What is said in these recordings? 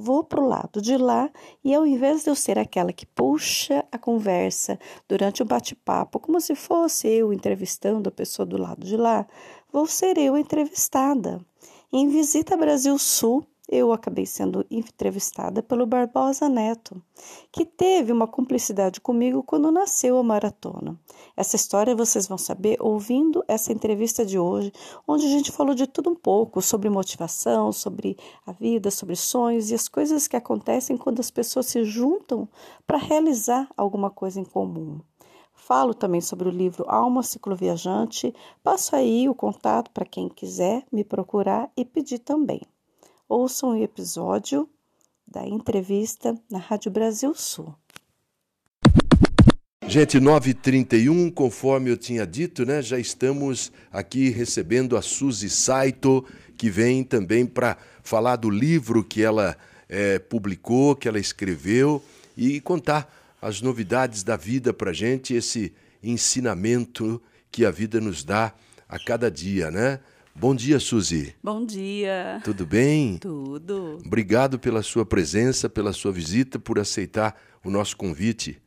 vou para o lado de lá e ao invés de eu ser aquela que puxa a conversa durante o bate-papo, como se fosse eu entrevistando a pessoa do lado de lá, vou ser eu entrevistada. Em Visita Brasil Sul, eu acabei sendo entrevistada pelo Barbosa Neto, que teve uma cumplicidade comigo quando nasceu a maratona. Essa história vocês vão saber ouvindo essa entrevista de hoje, onde a gente falou de tudo um pouco sobre motivação, sobre a vida, sobre sonhos e as coisas que acontecem quando as pessoas se juntam para realizar alguma coisa em comum. Falo também sobre o livro Alma Cicloviajante. Passo aí o contato para quem quiser me procurar e pedir também ouçam o episódio da entrevista na Rádio Brasil Sul. Gente, 9h31, conforme eu tinha dito, né, já estamos aqui recebendo a Suzy Saito, que vem também para falar do livro que ela é, publicou, que ela escreveu, e contar as novidades da vida para gente, esse ensinamento que a vida nos dá a cada dia, né? Bom dia, Suzy. Bom dia. Tudo bem? Tudo. Obrigado pela sua presença, pela sua visita, por aceitar o nosso convite.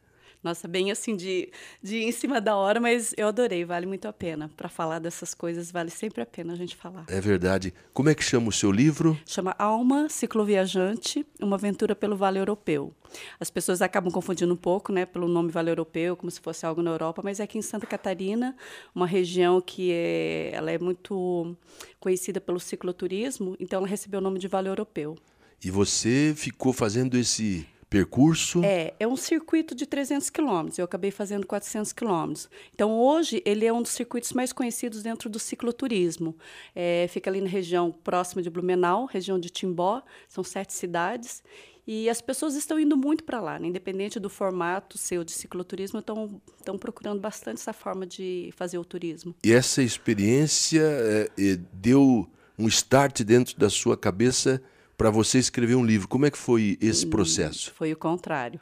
Nossa, bem assim de, de em cima da hora, mas eu adorei, vale muito a pena. Para falar dessas coisas, vale sempre a pena a gente falar. É verdade. Como é que chama o seu livro? Chama Alma Cicloviajante, uma aventura pelo Vale Europeu. As pessoas acabam confundindo um pouco, né, pelo nome Vale Europeu, como se fosse algo na Europa, mas é aqui em Santa Catarina, uma região que é, ela é muito conhecida pelo cicloturismo, então ela recebeu o nome de Vale Europeu. E você ficou fazendo esse percurso? É, é um circuito de 300 quilômetros. Eu acabei fazendo 400 quilômetros. Então, hoje, ele é um dos circuitos mais conhecidos dentro do cicloturismo. É, fica ali na região próxima de Blumenau, região de Timbó. São sete cidades. E as pessoas estão indo muito para lá, né? independente do formato seu de cicloturismo, estão, estão procurando bastante essa forma de fazer o turismo. E essa experiência é, é, deu um start dentro da sua cabeça para você escrever um livro. Como é que foi esse hum, processo? Foi o contrário.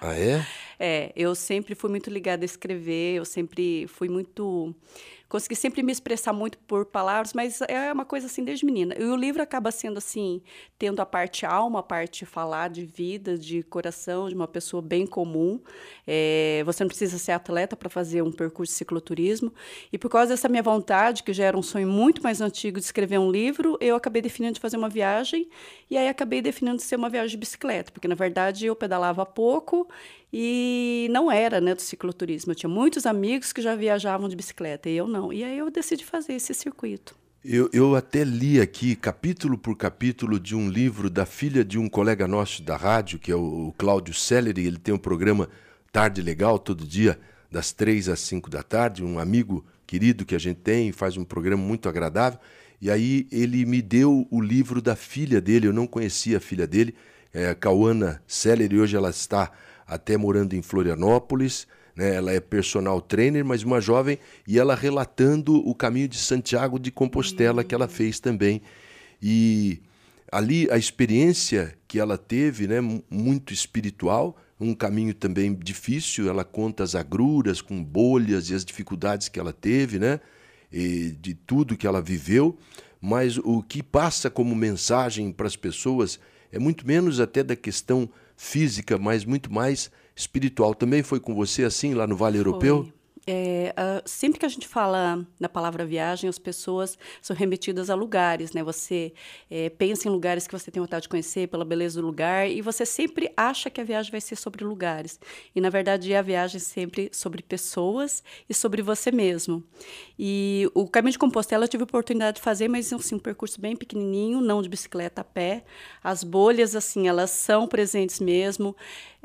Ah, é? É, eu sempre fui muito ligada a escrever, eu sempre fui muito consegui sempre me expressar muito por palavras, mas é uma coisa assim desde menina. E o livro acaba sendo assim, tendo a parte alma, a parte falar de vida, de coração, de uma pessoa bem comum. É, você não precisa ser atleta para fazer um percurso de cicloturismo. E por causa dessa minha vontade, que já era um sonho muito mais antigo de escrever um livro, eu acabei definindo de fazer uma viagem e aí acabei definindo de ser uma viagem de bicicleta, porque na verdade eu pedalava pouco e não era né, do cicloturismo. Eu tinha muitos amigos que já viajavam de bicicleta e eu não. E aí eu decidi fazer esse circuito. Eu, eu até li aqui, capítulo por capítulo, de um livro da filha de um colega nosso da rádio, que é o, o Cláudio Sellery. Ele tem um programa Tarde Legal, todo dia, das três às cinco da tarde. Um amigo querido que a gente tem, faz um programa muito agradável. E aí ele me deu o livro da filha dele, eu não conhecia a filha dele, é Cauana Sellery, hoje ela está até morando em Florianópolis. Né? Ela é personal trainer, mas uma jovem, e ela relatando o caminho de Santiago de Compostela uhum. que ela fez também. E ali a experiência que ela teve, né, muito espiritual, um caminho também difícil. Ela conta as agruras com bolhas e as dificuldades que ela teve, né, e de tudo que ela viveu. Mas o que passa como mensagem para as pessoas é muito menos até da questão física, mas muito mais espiritual. Também foi com você assim lá no Vale Europeu? É, uh, sempre que a gente fala na palavra viagem, as pessoas são remetidas a lugares, né? Você é, pensa em lugares que você tem vontade de conhecer pela beleza do lugar e você sempre acha que a viagem vai ser sobre lugares. E na verdade a viagem é sempre sobre pessoas e sobre você mesmo. E o caminho de Compostela eu tive a oportunidade de fazer, mas assim, um percurso bem pequenininho, não de bicicleta a pé. As bolhas assim, elas são presentes mesmo.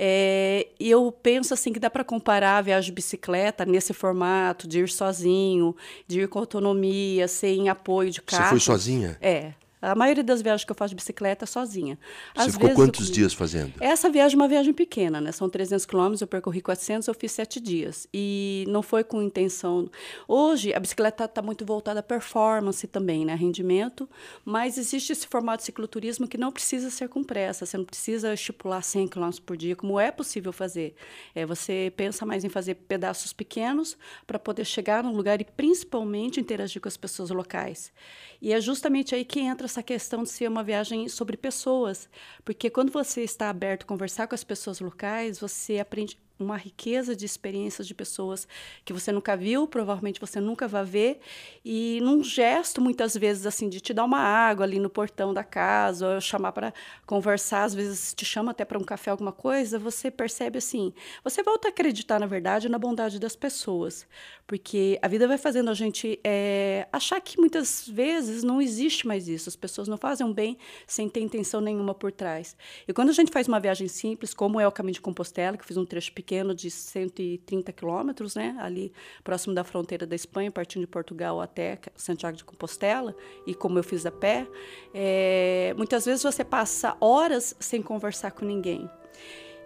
É, e eu penso assim que dá para comparar a viagem de bicicleta nesse formato de ir sozinho, de ir com autonomia, sem apoio de carro. Você foi sozinha? É. A maioria das viagens que eu faço de bicicleta é sozinha. Às Você ficou quantos eu... dias fazendo? Essa viagem é uma viagem pequena, né? São 300 quilômetros, eu percorri 400, eu fiz sete dias. E não foi com intenção... Hoje, a bicicleta está muito voltada à performance também, né? Rendimento. Mas existe esse formato de cicloturismo que não precisa ser com pressa. Você não precisa estipular 100 quilômetros por dia, como é possível fazer. É, você pensa mais em fazer pedaços pequenos para poder chegar num lugar e, principalmente, interagir com as pessoas locais. E é justamente aí que entra essa questão de ser uma viagem sobre pessoas, porque quando você está aberto a conversar com as pessoas locais, você aprende uma riqueza de experiências de pessoas que você nunca viu, provavelmente você nunca vai ver, e num gesto, muitas vezes, assim, de te dar uma água ali no portão da casa, ou chamar para conversar, às vezes te chama até para um café, alguma coisa, você percebe assim, você volta a acreditar, na verdade, na bondade das pessoas, porque a vida vai fazendo a gente é, achar que muitas vezes não existe mais isso, as pessoas não fazem um bem sem ter intenção nenhuma por trás. E quando a gente faz uma viagem simples, como é o Caminho de Compostela, que eu fiz um trecho pequeno, pequeno de 130 quilômetros, né, ali próximo da fronteira da Espanha, partindo de Portugal até Santiago de Compostela, e como eu fiz a pé, é, muitas vezes você passa horas sem conversar com ninguém.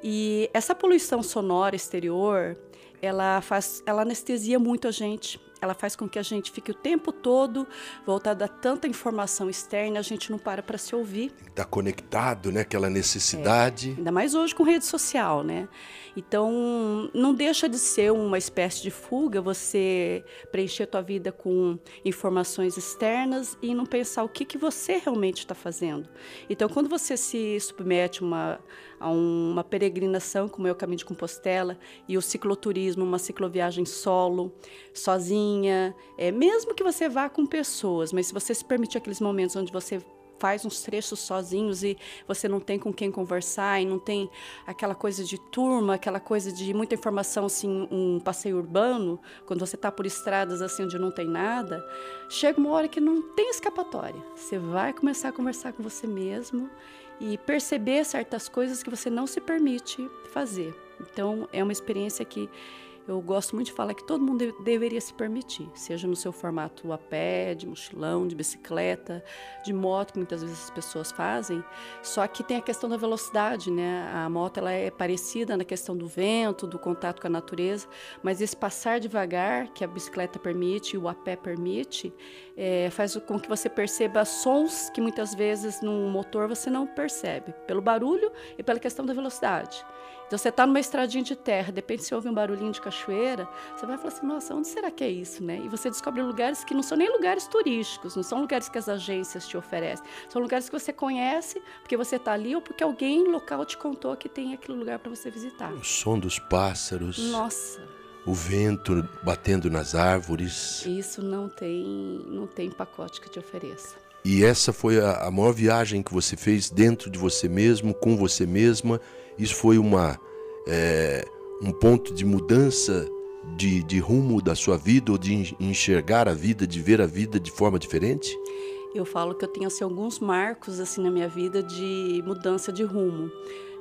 E essa poluição sonora exterior, ela faz, ela anestesia muito a gente ela faz com que a gente fique o tempo todo voltado a tanta informação externa, a gente não para para se ouvir. Está conectado, né? Aquela necessidade. É, ainda mais hoje com rede social, né? Então, não deixa de ser uma espécie de fuga você preencher a tua vida com informações externas e não pensar o que, que você realmente está fazendo. Então, quando você se submete uma, a uma peregrinação, como é o Caminho de Compostela, e o cicloturismo, uma cicloviagem solo, sozinha, é, mesmo que você vá com pessoas, mas se você se permitir aqueles momentos onde você faz uns trechos sozinhos e você não tem com quem conversar e não tem aquela coisa de turma, aquela coisa de muita informação, assim, um passeio urbano, quando você está por estradas assim onde não tem nada, chega uma hora que não tem escapatória. Você vai começar a conversar com você mesmo e perceber certas coisas que você não se permite fazer. Então, é uma experiência que eu gosto muito de falar que todo mundo deveria se permitir, seja no seu formato a pé, de mochilão, de bicicleta, de moto, que muitas vezes as pessoas fazem. Só que tem a questão da velocidade, né? A moto ela é parecida na questão do vento, do contato com a natureza, mas esse passar devagar que a bicicleta permite e o a pé permite, é, faz com que você perceba sons que muitas vezes no motor você não percebe, pelo barulho e pela questão da velocidade. Então você está numa estradinha de terra, de repente você ouve um barulhinho de cachoeira, você vai falar assim, nossa, onde será que é isso, né? E você descobre lugares que não são nem lugares turísticos, não são lugares que as agências te oferecem, são lugares que você conhece porque você está ali ou porque alguém local te contou que tem aquele lugar para você visitar. O som dos pássaros. Nossa. O vento batendo nas árvores. Isso não tem, não tem pacote que te ofereça. E essa foi a, a maior viagem que você fez dentro de você mesmo, com você mesma isso foi uma, é, um ponto de mudança de, de rumo da sua vida ou de enxergar a vida, de ver a vida de forma diferente? Eu falo que eu tenho assim, alguns marcos assim na minha vida de mudança de rumo.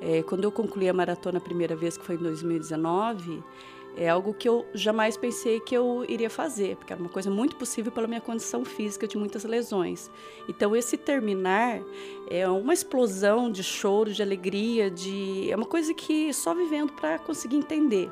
É, quando eu concluí a maratona a primeira vez, que foi em 2019, é algo que eu jamais pensei que eu iria fazer, porque era uma coisa muito possível pela minha condição física de muitas lesões. Então esse terminar é uma explosão de choro, de alegria, de é uma coisa que só vivendo para conseguir entender.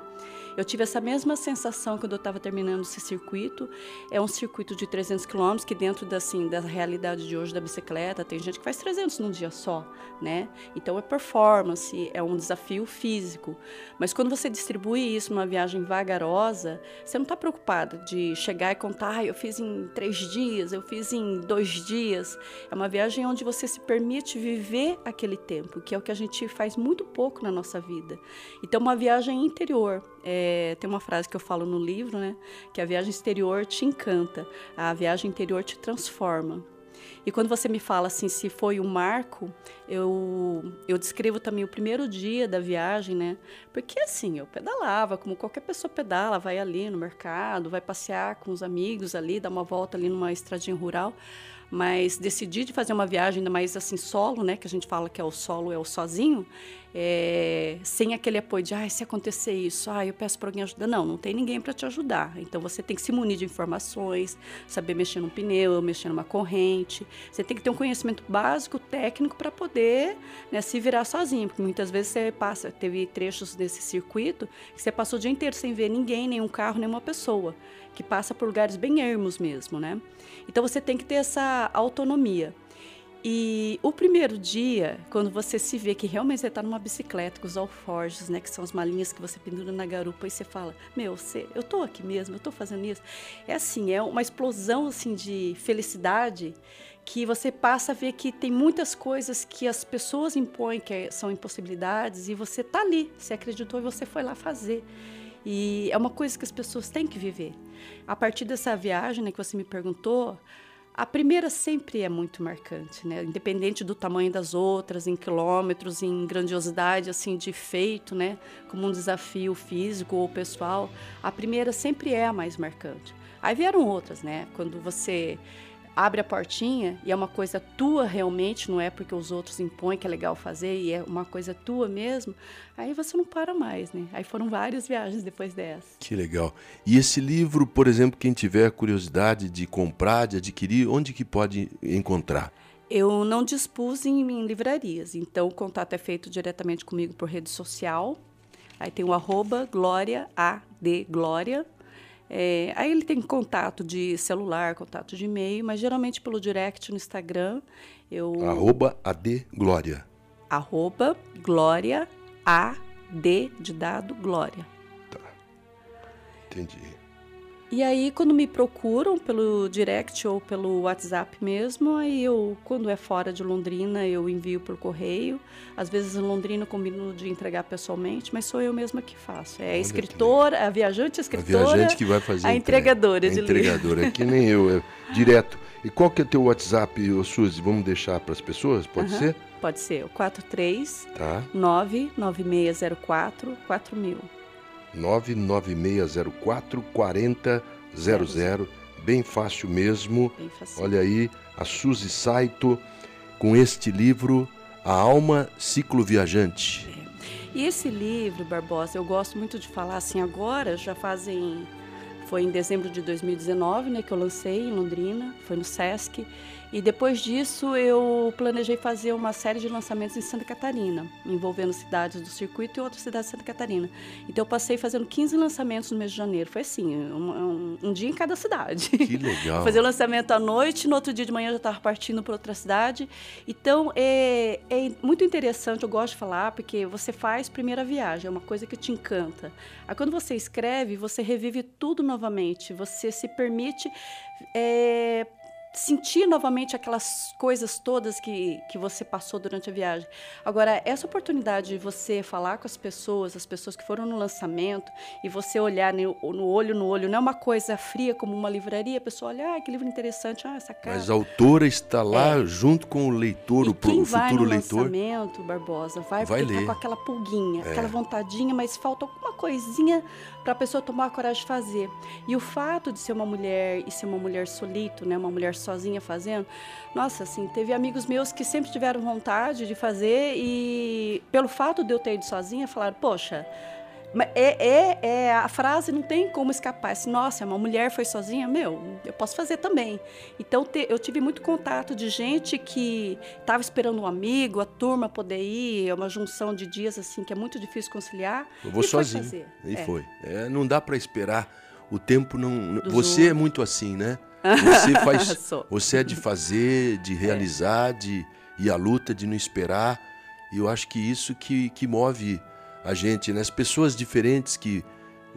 Eu tive essa mesma sensação quando eu estava terminando esse circuito. É um circuito de 300 quilômetros que dentro da, assim, da realidade de hoje da bicicleta tem gente que faz 300 num dia só, né? Então é performance, é um desafio físico. Mas quando você distribui isso numa viagem vagarosa, você não está preocupada de chegar e contar, ah, eu fiz em três dias, eu fiz em dois dias. É uma viagem onde você se permite viver aquele tempo, que é o que a gente faz muito pouco na nossa vida. Então, uma viagem interior. É, tem uma frase que eu falo no livro, né? Que a viagem exterior te encanta, a viagem interior te transforma. E quando você me fala assim, se foi um marco, eu, eu descrevo também o primeiro dia da viagem, né? Porque assim, eu pedalava, como qualquer pessoa pedala, vai ali no mercado, vai passear com os amigos ali, dar uma volta ali numa estradinha rural. mas decidi de fazer uma viagem ainda mais assim solo, né, que a gente fala que é o solo é o sozinho, é, sem aquele apoio de, ah, se acontecer isso, ah, eu peço para alguém ajudar. Não, não tem ninguém para te ajudar. Então você tem que se munir de informações, saber mexer num pneu, mexer numa corrente. Você tem que ter um conhecimento básico, técnico, para poder né, se virar sozinho. Porque muitas vezes você passa, teve trechos desse circuito que você passou o dia inteiro sem ver ninguém, nenhum carro, nenhuma pessoa, que passa por lugares bem ermos mesmo, né? Então você tem que ter essa autonomia. E o primeiro dia, quando você se vê que realmente você está numa bicicleta com os alforjes, né, que são as malinhas que você pendura na garupa, e você fala, meu, você, eu estou aqui mesmo, eu estou fazendo isso. É assim, é uma explosão assim de felicidade que você passa a ver que tem muitas coisas que as pessoas impõem que são impossibilidades e você está ali, você acreditou e você foi lá fazer. E é uma coisa que as pessoas têm que viver. A partir dessa viagem né, que você me perguntou, a primeira sempre é muito marcante, né? Independente do tamanho das outras, em quilômetros, em grandiosidade assim de feito, né? Como um desafio físico ou pessoal, a primeira sempre é a mais marcante. Aí vieram outras, né? Quando você abre a portinha e é uma coisa tua realmente, não é porque os outros impõem que é legal fazer e é uma coisa tua mesmo, aí você não para mais, né? Aí foram várias viagens depois dessa. Que legal. E esse livro, por exemplo, quem tiver curiosidade de comprar, de adquirir, onde que pode encontrar? Eu não dispus em, em livrarias, então o contato é feito diretamente comigo por rede social. Aí tem o arroba Glória A D Glória é, aí ele tem contato de celular, contato de e-mail, mas geralmente pelo direct no Instagram. Eu... Arroba AD Glória. Arroba Glória AD de dado Glória. Tá. Entendi. E aí, quando me procuram pelo direct ou pelo WhatsApp mesmo, aí eu, quando é fora de Londrina, eu envio por correio. Às vezes em Londrina eu combino de entregar pessoalmente, mas sou eu mesma que faço. É a escritora, a viajante escritora. A viajante que vai fazer a entregadora a de entregadora, é que nem eu, é direto. E qual que é teu WhatsApp, Suzy? Vamos deixar para as pessoas? Pode ser? Pode ser. O 43 tá. 99604 4000. 99604 4000. Bem fácil mesmo. Bem fácil. Olha aí, a Suzy Saito com este livro, A Alma Ciclo Viajante. É. E esse livro, Barbosa, eu gosto muito de falar assim agora, já fazem. Foi em dezembro de 2019 né, que eu lancei em Londrina, foi no Sesc. E depois disso, eu planejei fazer uma série de lançamentos em Santa Catarina, envolvendo cidades do circuito e outras cidades de Santa Catarina. Então, eu passei fazendo 15 lançamentos no mês de janeiro. Foi assim, um, um, um dia em cada cidade. Que legal. fazer o lançamento à noite, no outro dia de manhã eu já estava partindo para outra cidade. Então, é, é muito interessante, eu gosto de falar, porque você faz primeira viagem, é uma coisa que te encanta. Aí, quando você escreve, você revive tudo novamente, você se permite. É, sentir novamente aquelas coisas todas que, que você passou durante a viagem. Agora, essa oportunidade de você falar com as pessoas, as pessoas que foram no lançamento, e você olhar no, no olho no olho, não é uma coisa fria como uma livraria, a pessoa olha, ah, que livro interessante, ah, essa cara. Mas a autora está lá é. junto com o leitor, e o, quem o vai futuro no leitor. lançamento, Barbosa, vai, vai ficar ler. com aquela pulguinha, É. aquela vontadinha, mas falta alguma coisinha para a pessoa tomar a coragem de fazer. E o fato de ser uma mulher e ser uma mulher solito, né, uma mulher sozinha fazendo, nossa, assim, teve amigos meus que sempre tiveram vontade de fazer e pelo fato de eu ter ido sozinha, falaram, poxa, é, é, é- a frase não tem como escapar. Assim, Nossa, uma mulher foi sozinha, meu, eu posso fazer também. Então te- eu tive muito contato de gente que estava esperando um amigo, a turma poder ir, é uma junção de dias assim que é muito difícil conciliar. Eu vou e foi sozinho. fazer. E É. foi. É, não dá para esperar. O tempo não. Você é muito assim, né? Você faz. Você é de fazer, de realizar, de ir à luta, de não esperar. E eu acho que isso que, que move a gente, né? As pessoas diferentes que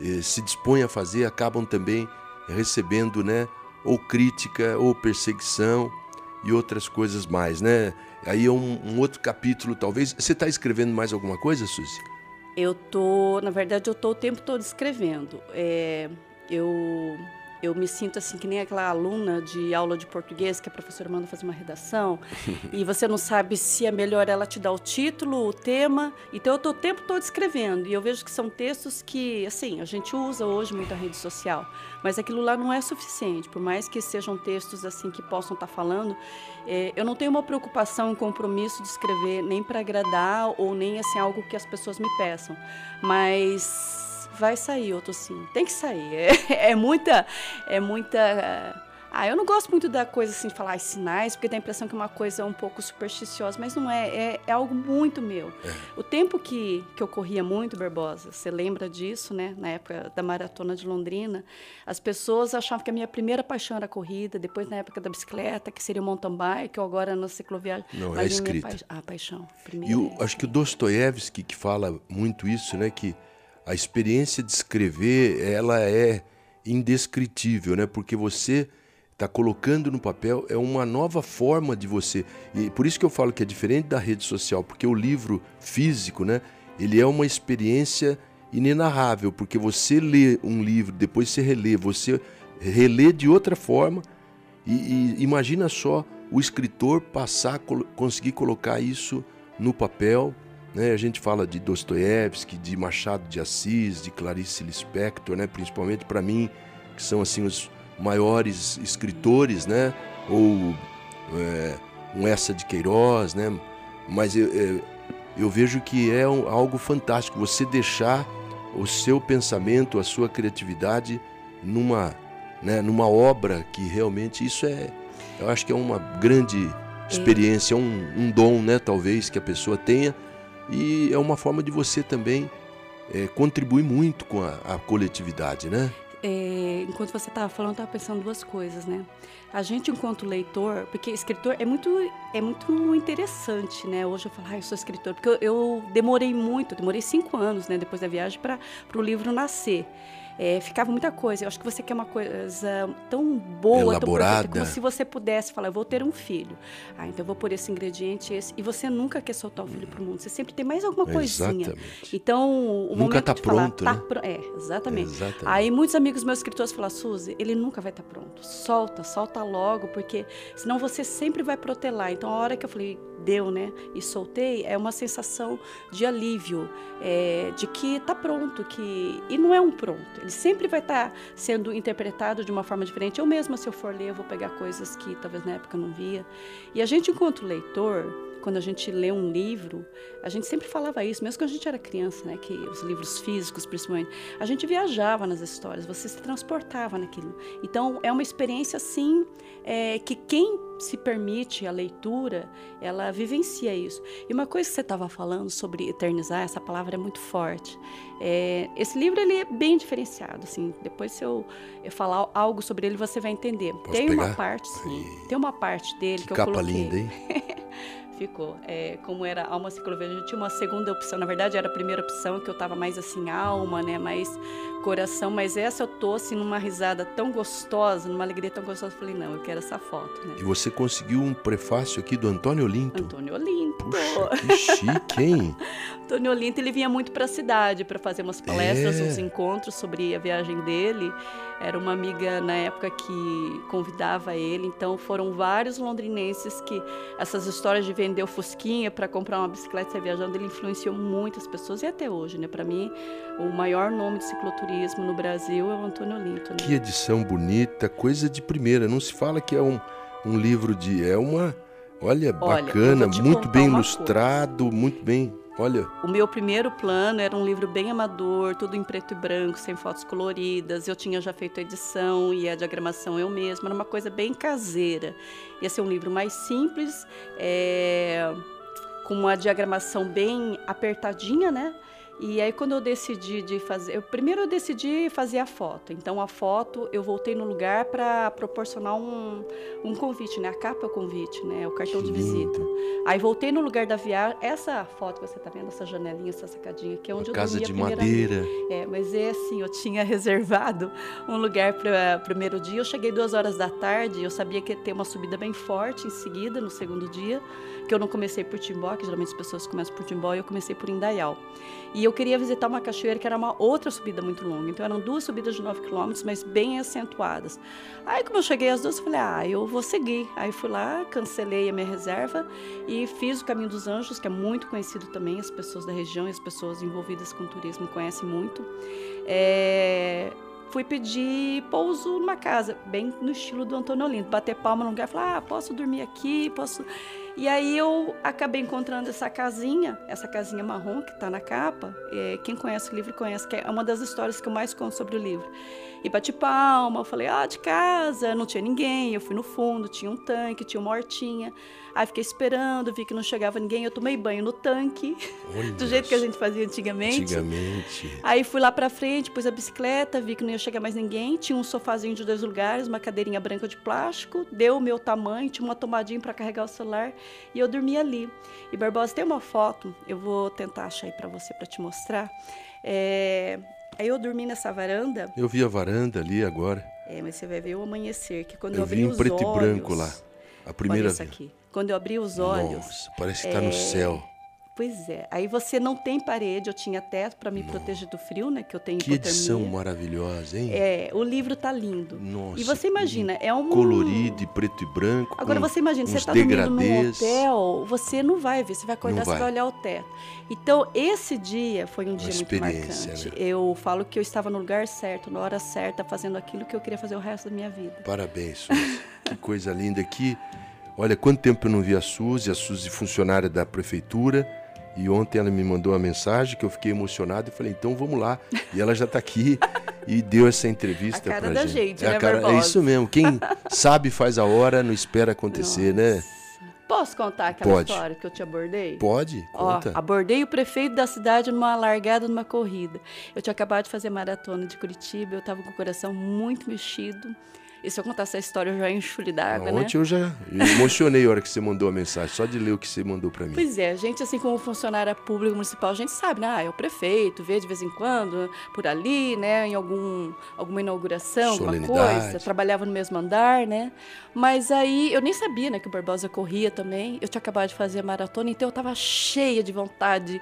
eh, se dispõem a fazer acabam também recebendo, né? Ou crítica, ou perseguição e outras coisas mais, né? Aí é um, um outro capítulo, talvez. Você está escrevendo mais alguma coisa, Suzy? Eu tô, na verdade, eu tô o tempo todo escrevendo. É, eu eu me sinto assim que nem aquela aluna de aula de português que a professora manda fazer uma redação e você não sabe se é melhor ela te dar o título, o tema. Então eu estou o tempo todo escrevendo e eu vejo que são textos que, assim, a gente usa hoje muito a rede social, mas aquilo lá não é suficiente. Por mais que sejam textos assim que possam estar tá falando, é, eu não tenho uma preocupação, um compromisso de escrever nem para agradar ou nem assim algo que as pessoas me peçam, mas vai sair outro sim. Tem que sair. É, é muita. É muita. Ah, eu não gosto muito da coisa assim de falar sinais, porque dá a impressão que é uma coisa é um pouco supersticiosa, mas não é, é, é algo muito meu. É. O tempo que, que eu corria muito, Barbosa, você lembra disso, né? Na época da maratona de Londrina, as pessoas achavam que a minha primeira paixão era a corrida, depois na época da bicicleta, que seria o mountain bike, ou agora na cicloviagem. Não, é escrita. Pa... Ah, paixão. Primeiro e o, é... acho que o Dostoiévski que fala muito isso, né? Que a experiência de escrever ela é indescritível, né? Porque você está colocando no papel é uma nova forma de você e por isso que eu falo que é diferente da rede social, porque o livro físico, né? Ele é uma experiência inenarrável, porque você lê um livro, depois você relê, você relê de outra forma e, e imagina só o escritor passar, conseguir colocar isso no papel né? A gente fala de Dostoiévski, de Machado de Assis, de Clarice Lispector, né? principalmente para mim, que são assim os maiores escritores, né? ou é, um Essa de Queiroz, né? mas eu, eu, é, eu vejo que é um, algo fantástico você deixar o seu pensamento, a sua criatividade numa, né, numa obra que realmente isso é, eu acho que é uma grande experiência, um, um dom, né, talvez, que a pessoa tenha e é uma forma de você também é, contribuir muito com a, a coletividade, né? É, enquanto você estava falando, eu estava pensando duas coisas, né? A gente, enquanto leitor, porque escritor é muito, é muito interessante, né? Hoje eu falo, ah, eu sou escritor, porque eu, eu demorei muito, demorei cinco anos, né, depois da viagem, para o livro nascer é, ficava muita coisa. Eu acho que você quer uma coisa tão boa, Elaborada. tão perfeita, como se você pudesse falar, eu vou ter um filho. Ah, então eu vou pôr esse ingrediente esse. E você nunca quer soltar o filho para o mundo. Você sempre tem mais alguma coisinha. Exatamente. Então, o nunca está pronto, falar, né? Tá É, exatamente. exatamente. Aí muitos amigos meus escritores falam, Suzy, ele nunca vai estar tá pronto. Solta, solta logo, porque senão você sempre vai protelar. Então, a hora que eu falei, deu, né? E soltei, é uma sensação de alívio, é, de que está pronto, que e não é um pronto. Ele sempre vai estar tá sendo interpretado de uma forma diferente. Eu mesma, se eu for ler, eu vou pegar coisas que talvez na época eu não via. E a gente, enquanto leitor, quando a gente lê um livro, a gente sempre falava isso, mesmo quando a gente era criança, né, que os livros físicos, principalmente, a gente viajava nas histórias, você se transportava naquilo. Então, é uma experiência, assim, é, que quem se permite a leitura, ela vivencia isso. E uma coisa que você estava falando sobre eternizar, essa palavra é muito forte. É, esse livro ele é bem diferenciado, assim. Depois se eu, eu falar algo sobre ele, você vai entender. Posso tem pegar? uma parte, sim. Aí. Tem uma parte dele que, que eu capa coloquei. linda, hein? ficou. É, como era alma cicloviagem, eu tinha uma segunda opção. Na verdade, era a primeira opção, que eu estava mais assim, alma, né? Mais coração. Mas essa eu tô assim, numa risada tão gostosa, numa alegria tão gostosa. Eu falei, não, eu quero essa foto, né? E você conseguiu um prefácio aqui do Antônio Olinto? Antônio Olinto. Puxa, que chique, hein? Antônio Olinto, ele vinha muito para a cidade para fazer umas palestras, É. uns encontros sobre a viagem dele. Era uma amiga na época que convidava ele. Então foram vários londrinenses que essas histórias de vender o fusquinha para comprar uma bicicleta e viajando, ele influenciou muitas pessoas e até hoje, né? Para mim, o maior nome de cicloturismo no Brasil é o Antônio Olinto. Né? Que edição bonita, coisa de primeira. Não se fala que é um, um livro de. É uma. Olha, Olha, bacana, muito bem ilustrado, muito bem. Olha, O meu primeiro plano era um livro bem amador, tudo em preto e branco, sem fotos coloridas. Eu tinha já feito a edição e a diagramação eu mesma, era uma coisa bem caseira. Ia ser um livro mais simples, é, com uma diagramação bem apertadinha, né? E aí quando eu decidi de fazer, eu, primeiro eu decidi fazer a foto. Então a foto eu voltei no lugar para proporcionar um, um convite, né? A capa é o convite, né? O cartão Que de visita. Aí voltei no lugar da viagem. Essa foto que você tá vendo, essa janelinha, essa sacadinha aqui é onde uma eu casa de madeira. é, mas é assim, eu tinha reservado um lugar para o primeiro dia. Eu cheguei duas horas da tarde, eu sabia que ia ter uma subida bem forte em seguida, no segundo dia, que eu não comecei por Timbó, que geralmente as pessoas começam por Timbó, e eu comecei por Indaial. E E eu queria visitar uma cachoeira que era uma outra subida muito longa. Então eram duas subidas de 9 quilômetros, mas bem acentuadas. Aí, como eu cheguei às duas, eu falei, ah, eu vou seguir. Aí fui lá, cancelei a minha reserva e fiz o Caminho dos Anjos, que é muito conhecido também, as pessoas da região e as pessoas envolvidas com turismo conhecem muito. É, fui pedir pouso numa casa, bem no estilo do Antônio Olinto, bater palma num lugar, falar, ah, posso dormir aqui, posso... E aí eu acabei encontrando essa casinha, essa casinha marrom que está na capa. É, quem conhece o livro conhece, que é uma das histórias que eu mais conto sobre o livro. E bati palma, falei, ah, de casa, não tinha ninguém. Eu fui no fundo, tinha um tanque, tinha uma hortinha. Aí fiquei esperando, vi que não chegava ninguém, eu tomei banho no tanque, Olha do jeito que a gente fazia antigamente. Antigamente. Aí fui lá pra frente, pus a bicicleta, vi que não ia chegar mais ninguém, tinha um sofazinho de dois lugares, uma cadeirinha branca de plástico, deu o meu tamanho, tinha uma tomadinha para carregar o celular e eu dormi ali. E Barbosa, tem uma foto, eu vou tentar achar aí para você para te mostrar. É... Aí eu dormi nessa varanda. Eu vi a varanda ali agora. É, mas você vai ver o amanhecer, que quando eu, eu abri vi em preto olhos, e branco lá. A primeira vez. aqui. Quando eu abri os olhos. Nossa, parece que está é... no céu. Pois é. Aí você não tem parede, eu tinha teto para me Nossa. proteger do frio, né? Que eu tenho Que edição maravilhosa, hein? É, o livro tá lindo. Nossa. E você imagina, é um colorido, preto e branco. Agora você imagina, você tá dormindo num hotel, você não vai ver, você vai acordar, vai. você vai olhar o teto. Então, esse dia foi um dia muito marcante. Né? Eu falo que eu estava no lugar certo, na hora certa, fazendo aquilo que eu queria fazer o resto da minha vida. Parabéns, que coisa linda aqui. Olha, quanto tempo eu não vi a Suzy, a Suzy funcionária da prefeitura e ontem ela me mandou uma mensagem que eu fiquei emocionado e falei, então vamos lá. E ela já está aqui e deu essa entrevista a da gente. gente é, né, cara, é isso mesmo. Quem sabe faz a hora, não espera acontecer, né? Nossa. né? Posso contar aquela Pode. história que eu te abordei? Pode, conta. Ó, abordei o prefeito da cidade numa largada, numa corrida. Eu tinha acabado de fazer maratona de Curitiba, eu estava com o coração muito mexido. E se eu contar essa história, eu já encho d'água, né? Ontem eu já emocionei a hora que você mandou a mensagem, só de ler o que você mandou para mim. Pois é, a gente, assim, como funcionária pública municipal, a gente sabe, né? Ah, é o prefeito, vê de vez em quando, por ali, né? Em algum, alguma inauguração, alguma coisa. Trabalhava no mesmo andar, né? Mas aí, eu nem sabia, né? Que o Barbosa corria também. Eu tinha acabado de fazer a maratona, então eu tava cheia de vontade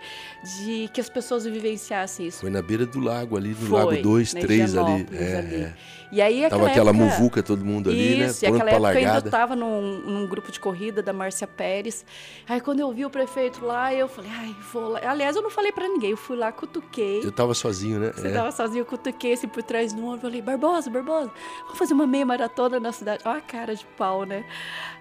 de que as pessoas vivenciassem isso. Foi na beira do lago ali, do Foi, Lago 2, 3 ali. É, ali. É. E aí, Tava aquela época, muvuca, todo mundo ali, isso, né? Pronto aquela época eu ainda estava num, num, grupo de corrida da Márcia Pérez. Aí quando eu vi o prefeito lá, eu falei, ai, vou lá. Aliás, eu não falei para ninguém, eu fui lá, cutuquei. Eu tava sozinho, né? Você é. tava sozinho, eu cutuquei assim por trás do ombro, falei, Barbosa, Barbosa, vamos fazer uma meia maratona na cidade. Olha a cara de pau, né?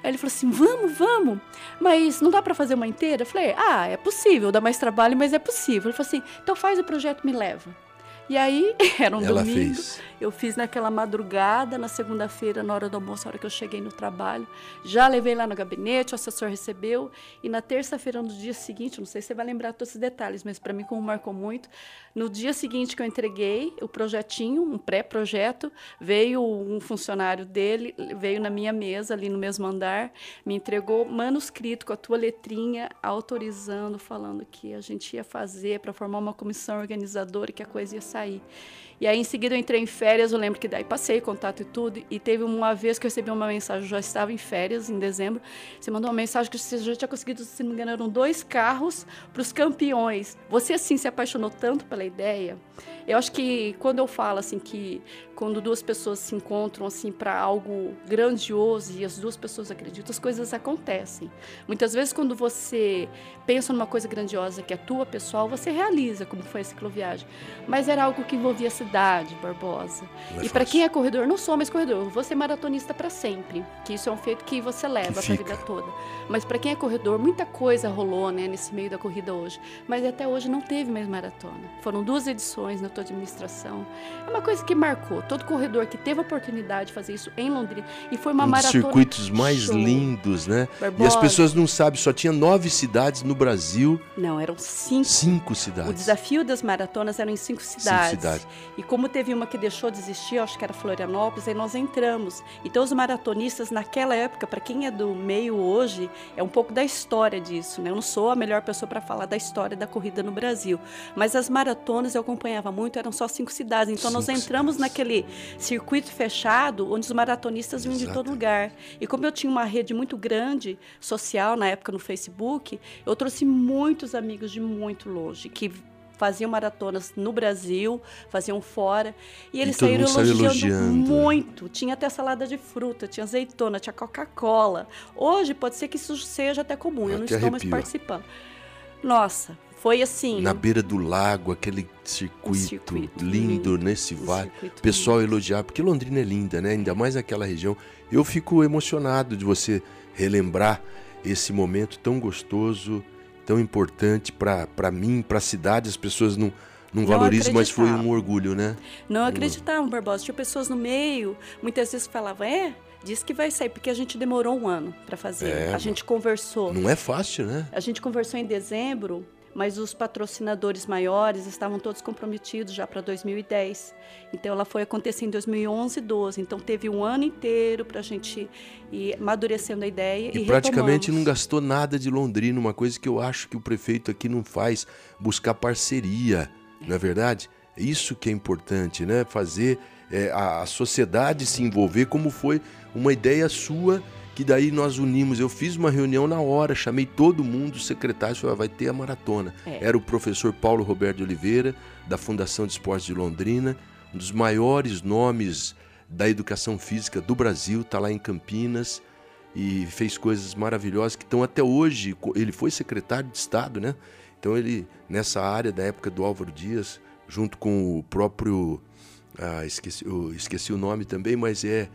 Aí ele falou assim, vamos, vamos. Mas não dá para fazer uma inteira? Eu falei, ah, é possível, dá mais trabalho, mas é possível. Ele falou assim, então faz o projeto, me leva. E aí, era um Ela domingo. Fez. Eu fiz naquela madrugada, na segunda-feira, na hora do almoço, na hora que eu cheguei no trabalho. Já levei lá no gabinete, o assessor recebeu. E na terça-feira, no dia seguinte, não sei se você vai lembrar todos esses detalhes, mas para mim, como marcou muito, no dia seguinte que eu entreguei o projetinho, um pré-projeto, veio um funcionário dele, veio na minha mesa, ali no mesmo andar, me entregou manuscrito com a tua letrinha, autorizando, falando que a gente ia fazer para formar uma comissão organizadora e que a coisa ia sair sair. E aí, em seguida, eu entrei em férias. Eu lembro que daí passei contato e tudo. E teve uma vez que eu recebi uma mensagem. Eu já estava em férias, em dezembro. Você mandou uma mensagem que você já tinha conseguido, se não me engano, eram dois carros para os campeões. Você, assim, se apaixonou tanto pela ideia. Eu acho que quando eu falo, assim, que quando duas pessoas se encontram assim para algo grandioso e as duas pessoas acreditam, as coisas acontecem. Muitas vezes quando você pensa numa coisa grandiosa que é tua pessoal, você realiza, como foi a cicloviagem. Mas era algo que envolvia a cidade, Barbosa. É e para quem é corredor, não sou mais corredor, vou ser maratonista para sempre, que isso é um feito que você leva para a vida toda. Mas para quem é corredor, muita coisa rolou, né, nesse meio da corrida hoje, mas até hoje não teve mais maratona. Foram duas edições na tua administração. É uma coisa que marcou todo corredor que teve a oportunidade de fazer isso em Londrina e foi uma um maratona. Dos circuitos mais show. lindos, né? Barbosa. E as pessoas não sabem, só tinha nove cidades no Brasil. Não, eram cinco. Cinco cidades. O desafio das maratonas eram em cinco cidades. Cinco cidades. E como teve uma que deixou de existir, acho que era Florianópolis, aí nós entramos. Então os maratonistas naquela época, para quem é do meio hoje, é um pouco da história disso, né? Eu não sou a melhor pessoa para falar da história da corrida no Brasil, mas as maratonas eu acompanhava muito, eram só cinco cidades. Então cinco nós entramos cidades. naquele circuito fechado onde os maratonistas vinham de todo lugar. E como eu tinha uma rede muito grande social na época no Facebook, eu trouxe muitos amigos de muito longe que faziam maratonas no Brasil, faziam fora. E eles todo saíram elogiando, elogiando. muito. Tinha até salada de fruta, tinha azeitona, tinha Coca-Cola. Hoje pode ser que isso seja até comum, eu não Até estou mais arrepio. participando. Nossa, foi assim. Na beira do lago, aquele circuito, circuito lindo lindo, nesse um vale. pessoal elogiar, porque Londrina é linda, né? Ainda mais aquela região. Eu fico emocionado de você relembrar esse momento tão gostoso, tão importante para mim, para a cidade. As pessoas não, não Não valorizam, mas foi um orgulho, né? Não acreditavam, Barbosa. Tinha pessoas no meio, muitas vezes falavam, é, diz que vai sair, porque a gente demorou um ano para fazer. É, a gente conversou. Não é fácil, né? A gente conversou em dezembro, mas os patrocinadores maiores estavam todos comprometidos já para 2010. Então ela foi acontecer em 2011 e 12. Então teve um ano inteiro para a gente ir amadurecendo a ideia e, E praticamente não retomamos. gastou nada de Londrina, uma coisa que eu acho que o prefeito aqui não faz, buscar parceria, não é verdade? Isso que é importante, né? Fazer é, a, a sociedade se envolver, como foi uma ideia sua, que daí nós unimos. Eu fiz uma reunião na hora, chamei todo mundo, os secretários, falei, "Ah, vai ter a maratona. É. Era o professor Paulo Roberto de Oliveira, da Fundação de Esportes de Londrina, um dos maiores nomes da educação física do Brasil, está lá em Campinas e fez coisas maravilhosas que estão até hoje. Ele foi secretário de Estado, né? Então ele nessa área da época do Álvaro Dias, junto com o próprio, ah, esqueci, esqueci o nome também, mas é,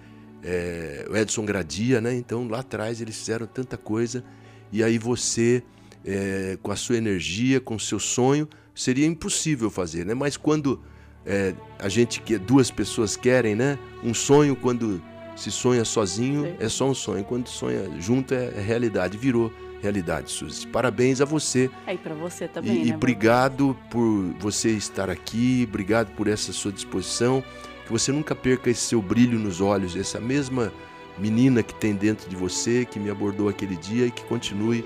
é o Edson Gradia, né? Então lá atrás eles fizeram tanta coisa e aí você é, com a sua energia, com o seu sonho, seria impossível fazer, né? Mas quando é, a gente que duas pessoas querem, né? Um sonho quando se sonha sozinho Sim. é só um sonho, quando sonha junto é, é realidade, virou realidade, Suzy. Parabéns a você Aí para você e, também, e né? Barbosa? obrigado por você estar aqui, obrigado por essa sua disposição, que você nunca perca esse seu brilho nos olhos, essa mesma menina que tem dentro de você, que me abordou aquele dia e que continue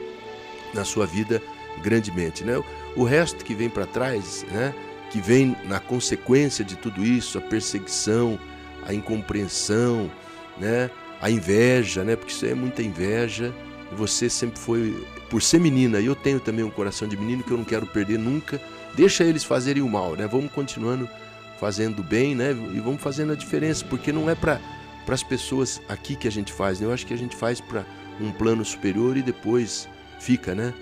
na sua vida grandemente, né? O resto que vem para trás, né? Que vem na consequência de tudo isso, a perseguição, a incompreensão, né? A inveja, né? Porque isso é muita inveja. Você sempre foi, por ser menina, e eu tenho também um coração de menino que eu não quero perder nunca. Deixa eles fazerem o mal, né? Vamos continuando fazendo bem, né? E vamos fazendo a diferença, porque não é para as pessoas aqui que a gente faz, né? Eu acho que a gente faz para um plano superior e depois fica, né?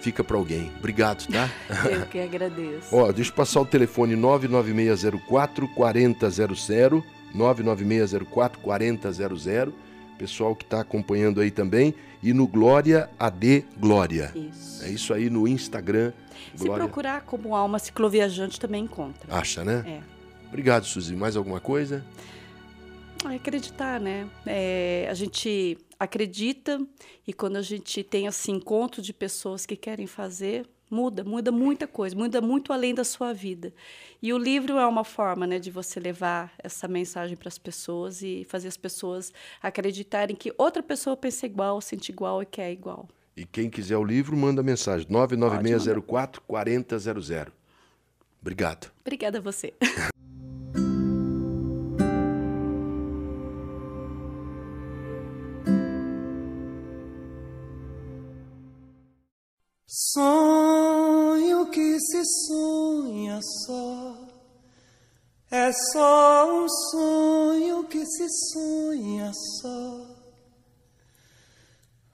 Fica para alguém. Obrigado, tá? Eu que agradeço. Ó, deixa eu passar o telefone 99604 4000, 99604 4000. Pessoal que está acompanhando aí também. E no Glória AD Glória. Isso. É isso aí no Instagram. Se Glória. procurar como alma cicloviajante também encontra. Acha, né? É. Obrigado, Suzy. Mais alguma coisa? É acreditar, né? É, a gente acredita e quando a gente tem esse encontro de pessoas que querem fazer, muda, muda muita coisa, muda muito além da sua vida. E o livro é uma forma, né, de você levar essa mensagem para as pessoas e fazer as pessoas acreditarem que outra pessoa pensa igual, sente igual e quer igual. E quem quiser o livro, manda mensagem. 99604 4000. Obrigado. Obrigada a você. Sonho sonha só, é só um sonho que se sonha só.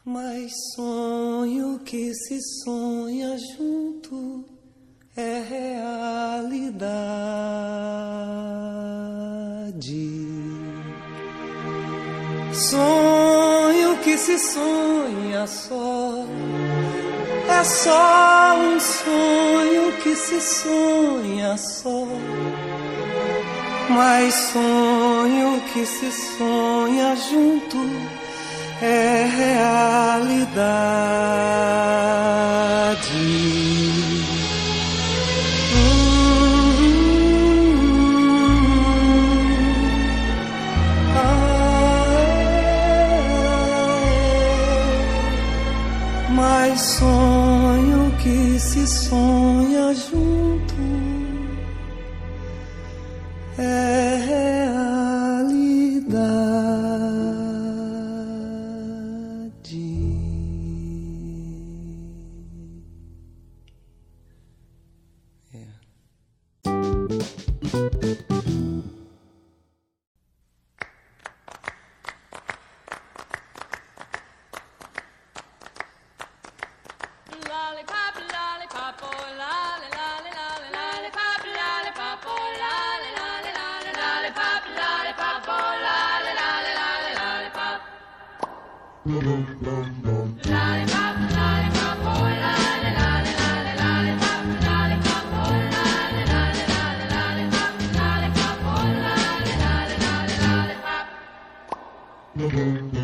Mas sonho que se sonha junto é realidade. Sonho que se sonha só. É só um sonho que se sonha só. Mas sonho que se sonha junto é realidade. Hum, ah, mas sonho que Mm-hmm.